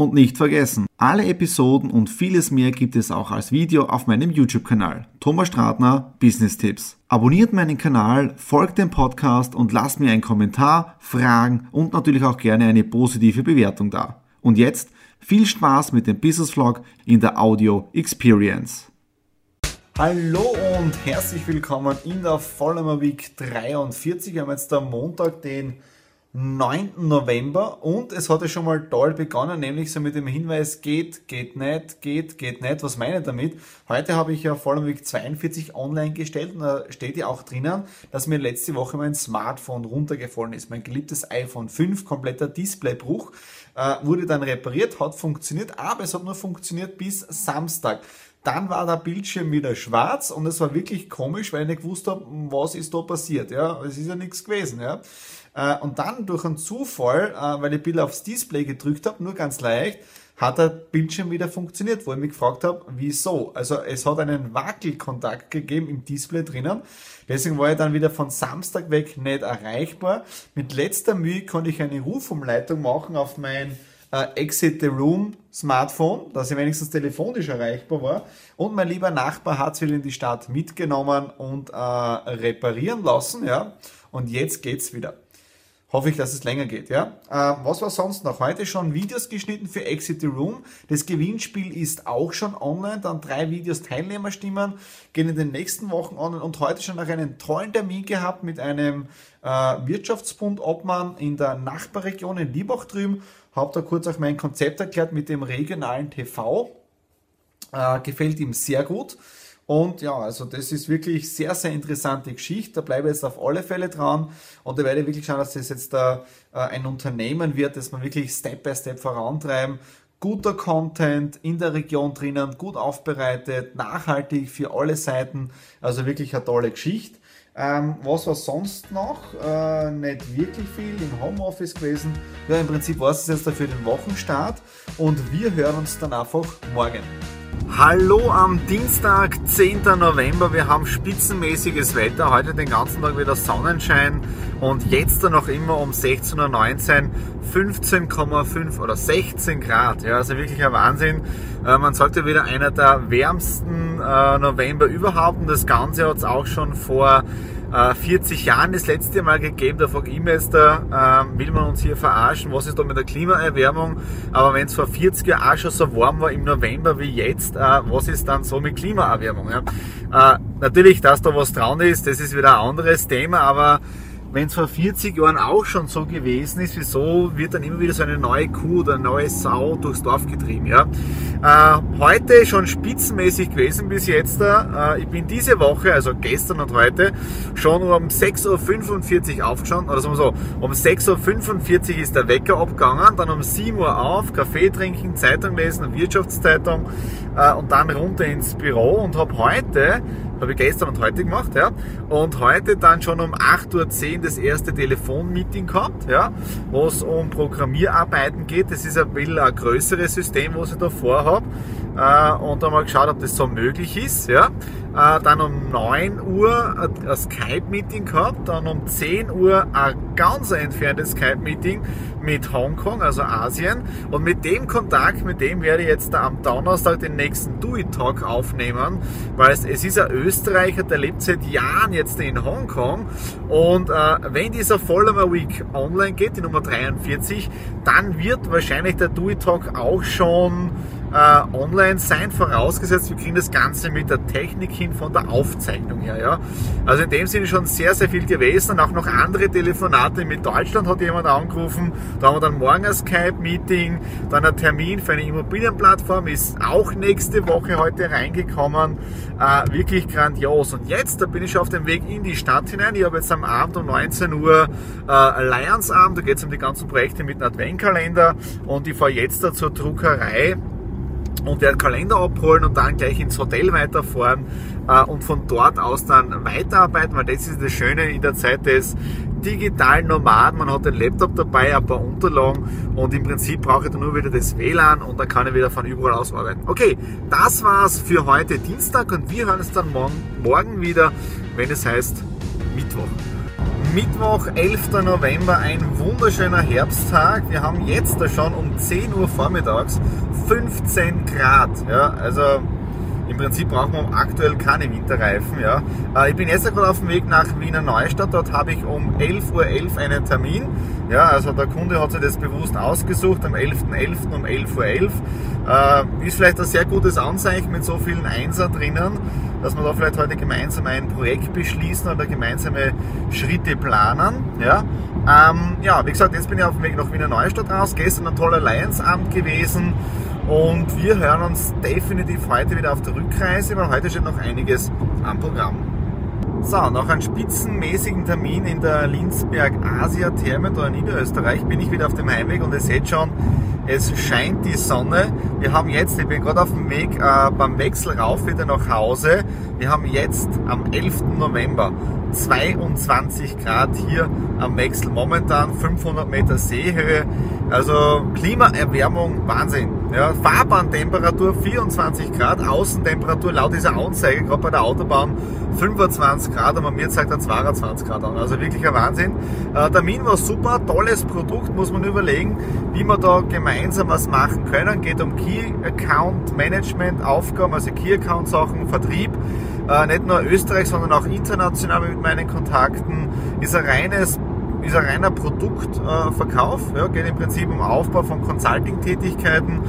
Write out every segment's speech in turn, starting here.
Und nicht vergessen, alle Episoden und vieles mehr gibt es auch als Video auf meinem YouTube-Kanal. Thomas Stratner, Business Tipps. Abonniert meinen Kanal, folgt dem Podcast und lasst mir einen Kommentar, Fragen und natürlich auch gerne eine positive Bewertung da. Und jetzt viel Spaß mit dem Business Vlog in der Audio Experience. Hallo und herzlich willkommen in der Vollmer Week 43. Wir haben jetzt am Montag den 9. November und es hat ja schon mal toll begonnen, nämlich so mit dem Hinweis, geht, geht nicht, geht, geht nicht. Was meine ich damit? Heute habe ich ja Vollmer Week 42 online gestellt und da steht ja auch drinnen, dass mir letzte Woche mein Smartphone runtergefallen ist. Mein geliebtes iPhone 5, kompletter Displaybruch, äh, wurde dann repariert, hat funktioniert, aber es hat nur funktioniert bis Samstag. Dann war der Bildschirm wieder schwarz und es war wirklich komisch, weil ich nicht gewusst habe, was ist da passiert. Ja, es ist ja nichts gewesen. Ja. Äh, und dann durch einen Zufall, äh, weil ich Bild aufs Display gedrückt habe, nur ganz leicht, hat der Bildschirm wieder funktioniert, wo ich mich gefragt habe, wieso. Also es hat einen Wackelkontakt gegeben im Display drinnen. Deswegen war ich dann wieder von Samstag weg nicht erreichbar. Mit letzter Mühe konnte ich eine Rufumleitung machen auf mein äh, Exit the Room Smartphone, dass ich wenigstens telefonisch erreichbar war. Und mein lieber Nachbar hat es wieder in die Stadt mitgenommen und äh, reparieren lassen. Ja. Und jetzt geht's wieder. Hoffe ich, dass es länger geht, ja. Äh, was war sonst noch? Heute schon Videos geschnitten für Exit the Room. Das Gewinnspiel ist auch schon online. Dann drei Videos Teilnehmerstimmen gehen in den nächsten Wochen online und heute schon noch einen tollen Termin gehabt mit einem äh, Wirtschaftsbund Obmann in der Nachbarregion in Liebach drüben habe da kurz auch mein Konzept erklärt mit dem regionalen TV. Äh, gefällt ihm sehr gut. Und ja, also das ist wirklich sehr, sehr interessante Geschichte. Da bleibe ich jetzt auf alle Fälle dran. Und da werde ich wirklich schauen, dass das jetzt da, äh, ein Unternehmen wird, das man wirklich Step by Step vorantreiben. Guter Content in der Region drinnen, gut aufbereitet, nachhaltig für alle Seiten. Also wirklich eine tolle Geschichte. Ähm, was war sonst noch? Äh, nicht wirklich viel im Homeoffice gewesen. Ja, im Prinzip war es jetzt dafür den Wochenstart und wir hören uns dann einfach morgen. Hallo am Dienstag, 10. November. Wir haben spitzenmäßiges Wetter. Heute den ganzen Tag wieder Sonnenschein und jetzt dann noch immer um 16.19 Uhr 15,5 oder 16 Grad. Ja, also wirklich ein Wahnsinn. Äh, man sollte wieder einer der wärmsten äh, November überhaupt und das Ganze hat es auch schon vor 40 äh, Jahren das letzte Mal gegeben. Da mich jetzt, da, äh, will man uns hier verarschen, was ist da mit der Klimaerwärmung? Aber wenn es vor 40 Jahren auch schon so warm war im November wie jetzt, äh, was ist dann so mit Klimaerwärmung? Äh, natürlich, dass da was dran ist, das ist wieder ein anderes Thema, aber wenn es vor 40 Jahren auch schon so gewesen ist, wieso wird dann immer wieder so eine neue Kuh oder eine neue Sau durchs Dorf getrieben? Ja? Äh, heute schon spitzenmäßig gewesen bis jetzt. Äh, ich bin diese Woche, also gestern und heute, schon um 6.45 Uhr aufgestanden, oder sagen wir so, um 6.45 Uhr ist der Wecker abgegangen, dann um 7 Uhr auf, Kaffee trinken, Zeitung lesen, Wirtschaftszeitung äh, und dann runter ins Büro und habe heute habe ich gestern und heute gemacht, ja. Und heute dann schon um 8.10 Uhr das erste Telefonmeeting gehabt, ja, wo es um Programmierarbeiten geht. Das ist ein bisschen ein größeres System, was ich da vorhabe. Äh, und dann mal geschaut, ob das so möglich ist, ja. Äh, dann um 9 Uhr ein Skype-Meeting gehabt, dann um 10 Uhr ein ganz entferntes Skype-Meeting mit Hongkong, also Asien. Und mit dem Kontakt, mit dem werde ich jetzt am Donnerstag den nächsten Do It Talk aufnehmen, weil es, es ist ein Österreicher, der lebt seit Jahren jetzt in Hongkong. Und äh, wenn dieser Follower Week online geht, die Nummer 43, dann wird wahrscheinlich der Do It Talk auch schon äh, online sein, vorausgesetzt, wir kriegen das Ganze mit der Technik hin von der Aufzeichnung her. Ja? Also in dem Sinne schon sehr, sehr viel gewesen und auch noch andere Telefonate mit Deutschland hat jemand angerufen. Da haben wir dann morgen ein Skype-Meeting, dann ein Termin für eine Immobilienplattform ist auch nächste Woche heute reingekommen. Äh, wirklich grandios. Und jetzt, da bin ich schon auf dem Weg in die Stadt hinein. Ich habe jetzt am Abend um 19 Uhr äh, Allianz-Abend, da geht es um die ganzen Projekte mit einem Adventkalender und ich fahre jetzt da zur Druckerei und werde Kalender abholen und dann gleich ins Hotel weiterfahren äh, und von dort aus dann weiterarbeiten, weil das ist das Schöne in der Zeit des digitalen Nomaden. Man hat den Laptop dabei, ein paar Unterlagen und im Prinzip brauche ich dann nur wieder das WLAN und dann kann ich wieder von überall aus arbeiten. Okay, das war's für heute Dienstag und wir hören uns dann morgen wieder, wenn es heißt Mittwoch. Mittwoch, 11. November, ein wunderschöner Herbsttag. Wir haben jetzt schon um 10 Uhr vormittags 15 Grad. Ja, also im Prinzip brauchen wir aktuell keine Winterreifen. Ja. Äh, ich bin jetzt gerade auf dem Weg nach Wiener Neustadt. Dort habe ich um 11.11 Uhr .11 einen Termin. Ja, also der Kunde hat sich das bewusst ausgesucht am 11.11. .11. um 11.11 Uhr. .11. Äh, ist vielleicht ein sehr gutes Anzeichen mit so vielen Einser drinnen, dass wir da vielleicht heute gemeinsam ein Projekt beschließen oder gemeinsame Schritte planen. Ja, ähm, ja wie gesagt, jetzt bin ich auf dem Weg nach Wiener Neustadt raus. Gestern ein toller Lions-Amt gewesen. Und wir hören uns definitiv heute wieder auf der Rückreise, weil heute steht noch einiges am Programm. So, nach einem spitzenmäßigen Termin in der Linzberg Asia Therme da in Niederösterreich bin ich wieder auf dem Heimweg und ihr seht schon, es scheint die Sonne. Wir haben jetzt, ich bin gerade auf dem Weg äh, beim Wechsel rauf wieder nach Hause. Wir haben jetzt am 11. November 22 Grad hier am Wechsel. Momentan 500 Meter Seehöhe. Also Klimaerwärmung, Wahnsinn. Ja, Fahrbahntemperatur 24 Grad, Außentemperatur laut dieser Anzeige, gerade bei der Autobahn 25 Grad, aber mir zeigt er 22 Grad an. Also wirklich ein Wahnsinn. Äh, Termin war super, tolles Produkt, muss man überlegen, wie wir da gemeinsam was machen können. Geht um Key Account Management Aufgaben, also Key Account Sachen, Vertrieb. Äh, nicht nur Österreich, sondern auch international mit meinen Kontakten. Ist ein reines ist ein reiner Produktverkauf, ja, geht im Prinzip um Aufbau von Consulting-Tätigkeiten.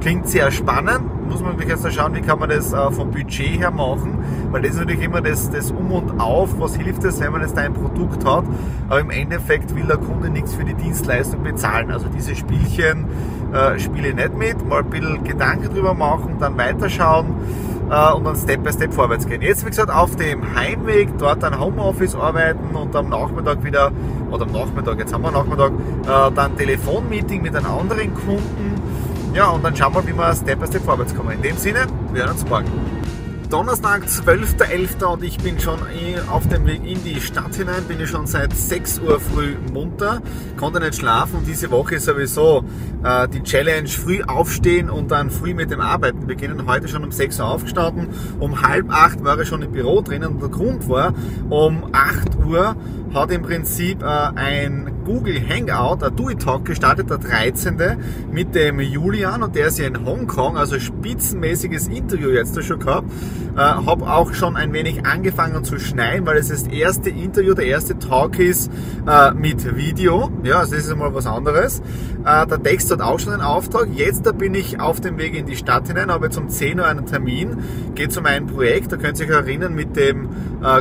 Klingt sehr spannend, muss man wirklich erst mal schauen, wie kann man das äh, vom Budget her machen, weil das ist natürlich immer das, das Um und Auf, was hilft es, wenn man jetzt ein Produkt hat, aber im Endeffekt will der Kunde nichts für die Dienstleistung bezahlen. Also diese Spielchen äh, spiele ich nicht mit, mal ein bisschen Gedanken drüber machen, dann weiterschauen äh, und dann Step by Step vorwärts gehen. Jetzt, wie gesagt, auf dem Heimweg, dort ein Homeoffice arbeiten und am Nachmittag wieder, oder am Nachmittag, jetzt haben wir Nachmittag, äh, dann Telefonmeeting mit einem anderen Kunden. Ja, und dann schauen wir, wie wir Step by Step vorwärts kommen. In dem Sinne, wir hören uns morgen. Donnerstag, 12.11. und ich bin schon auf dem Weg in die Stadt hinein, bin ich schon seit 6 Uhr früh munter, konnte nicht schlafen diese Woche sowieso äh, die Challenge früh aufstehen und dann früh mit dem Arbeiten beginnen. Heute schon um 6 Uhr aufgestanden, um halb 8 war ich schon im Büro drinnen und der Grund war, um 8 Uhr hat im Prinzip äh, ein Google Hangout, ein Do-It-Talk gestartet, der 13. mit dem Julian und der ist ja in Hongkong, also spitzenmäßiges Interview jetzt schon gehabt. Äh, habe auch schon ein wenig angefangen zu schneiden, weil es das erste Interview, der erste Talk ist äh, mit Video. Ja, also das ist einmal was anderes. Der Text hat auch schon einen Auftrag. Jetzt da bin ich auf dem Weg in die Stadt hinein, habe jetzt um 10 Uhr einen Termin. Geht um ein Projekt, da könnt ihr euch erinnern, mit dem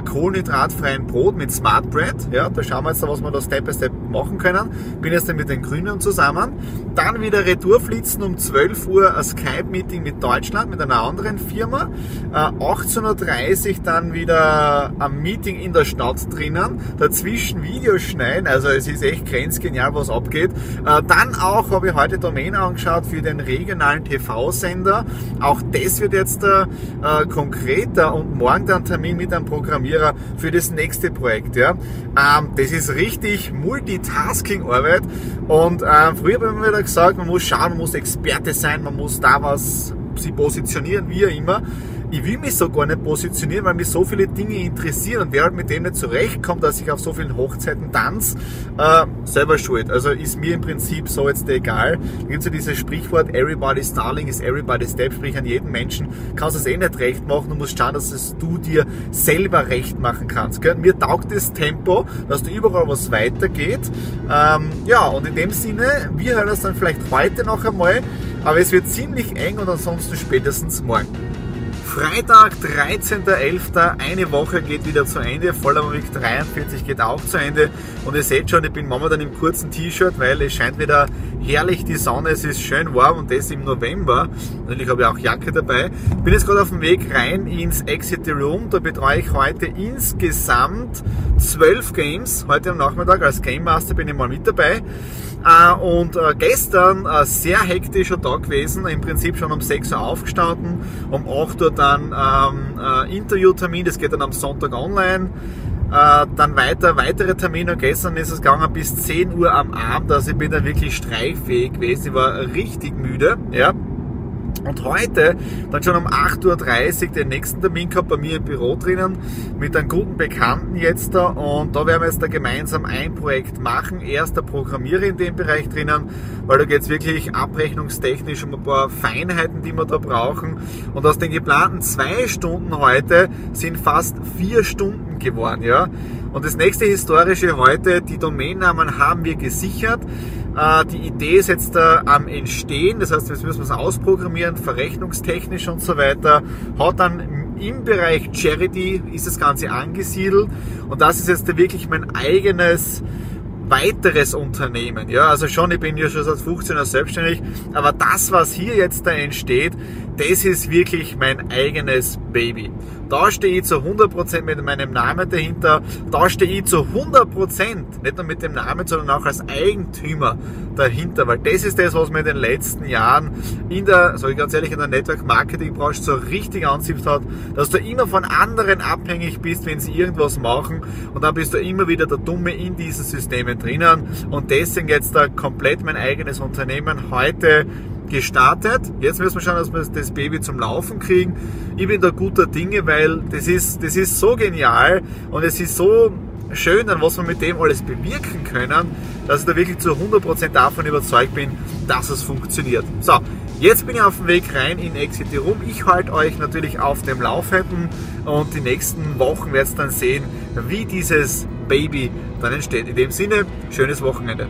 kohlenhydratfreien Brot, mit Smart Bread. Ja, da schauen wir jetzt, was wir da Step by Step machen können. Bin jetzt dann mit den Grünen zusammen. Dann wieder Retourflitzen um 12 Uhr ein Skype-Meeting mit Deutschland, mit einer anderen Firma. Äh, 18.30 Uhr dann wieder ein Meeting in der Stadt drinnen. Dazwischen Videos schneiden, also es ist echt grenzgenial, was abgeht. Äh, dann auch habe ich heute Domain angeschaut für den regionalen TV-Sender. Auch das wird jetzt äh, konkreter und morgen dann Termin mit einem Programmierer für das nächste Projekt. Ja. Ähm, das ist richtig Multitasking-Arbeit und ähm, früher habe ich mir wieder gesagt, man muss schauen, man muss Experte sein, man muss da was sie positionieren, wie auch immer ich will mich so gar nicht positionieren, weil mich so viele Dinge interessieren und wer halt mit dem nicht zurechtkommt, dass ich auf so vielen Hochzeiten tanze, äh, selber schuld. Also ist mir im Prinzip so jetzt egal. Da gibt es ja dieses Sprichwort, everybody's darling is everybody's step, sprich an jedem Menschen kannst du es eh nicht recht machen, du musst schauen, dass es du dir selber recht machen kannst. Gell? Mir taugt das Tempo, dass du überall was weitergeht. Ähm, ja, und in dem Sinne, wir hören uns dann vielleicht heute noch einmal, aber es wird ziemlich eng und ansonsten spätestens morgen. Freitag, 13.11. Eine Woche geht wieder zu Ende. Voller Week 43 geht auch zu Ende. Und ihr seht schon, ich bin momentan im kurzen T-Shirt, weil es scheint wieder herrlich die Sonne. Es ist schön warm und das im November. Natürlich habe ich auch Jacke dabei. Bin jetzt gerade auf dem Weg rein ins Exit Room. Da betreue ich heute insgesamt zwölf Games. Heute am Nachmittag als Game Master bin ich mal mit dabei. Äh, und äh, gestern sehr hektischer Tag gewesen, im Prinzip schon um 6 Uhr aufgestanden, um 8 Uhr dann ähm, äh, Interviewtermin, das geht dann am Sonntag online. Äh, dann weiter, weitere Termine. Gestern ist es gegangen bis 10 Uhr am Abend, also ich bin dann wirklich streichfähig gewesen. Ich war richtig müde, ja. Und heute dann schon um 8.30 Uhr den nächsten Termin gehabt bei mir im Büro drinnen mit einem guten Bekannten jetzt da und da werden wir jetzt da gemeinsam ein Projekt machen. Erster Programmierer in dem Bereich drinnen, weil da geht es wirklich abrechnungstechnisch um ein paar Feinheiten, die wir da brauchen. Und aus den geplanten zwei Stunden heute sind fast vier Stunden geworden, ja. Und das nächste historische heute, die Domainnamen haben wir gesichert. Äh, die Idee ist jetzt am Entstehen, das heißt, jetzt müssen wir es ausprogrammieren, verrechnungstechnisch und so weiter. Hat dann im Bereich Charity ist das Ganze angesiedelt und das ist jetzt wirklich mein eigenes weiteres Unternehmen. Ja, also schon, ich bin ja schon seit 15 Jahren selbstständig, aber das, was hier jetzt da entsteht, das ist wirklich mein eigenes Baby. Da stehe ich zu 100% mit meinem Namen dahinter. Da stehe ich zu 100%, nicht nur mit dem Namen, sondern auch als Eigentümer dahinter, weil das ist das, was mir in den letzten Jahren in der, sag ich ganz ehrlich, in der Network Marketing Branche so richtig ansiebt hat, dass du immer von anderen abhängig bist, wenn sie irgendwas machen und dann bist du immer wieder der Dumme in diesen Systemen drinnen und deswegen jetzt da komplett mein eigenes Unternehmen heute gestartet. Jetzt müssen wir schauen, dass wir das Baby zum Laufen kriegen. Ich bin da guter Dinge, weil das ist, das ist so genial und es ist so schön, was wir mit dem alles bewirken können, dass ich da wirklich zu 100% davon überzeugt bin, dass es funktioniert. So, jetzt bin ich auf dem Weg rein in Exit Room. Ich halte euch natürlich auf dem Laufenden und die nächsten Wochen werdet ihr dann sehen, wie dieses Baby dann entsteht. In dem Sinne, schönes Wochenende.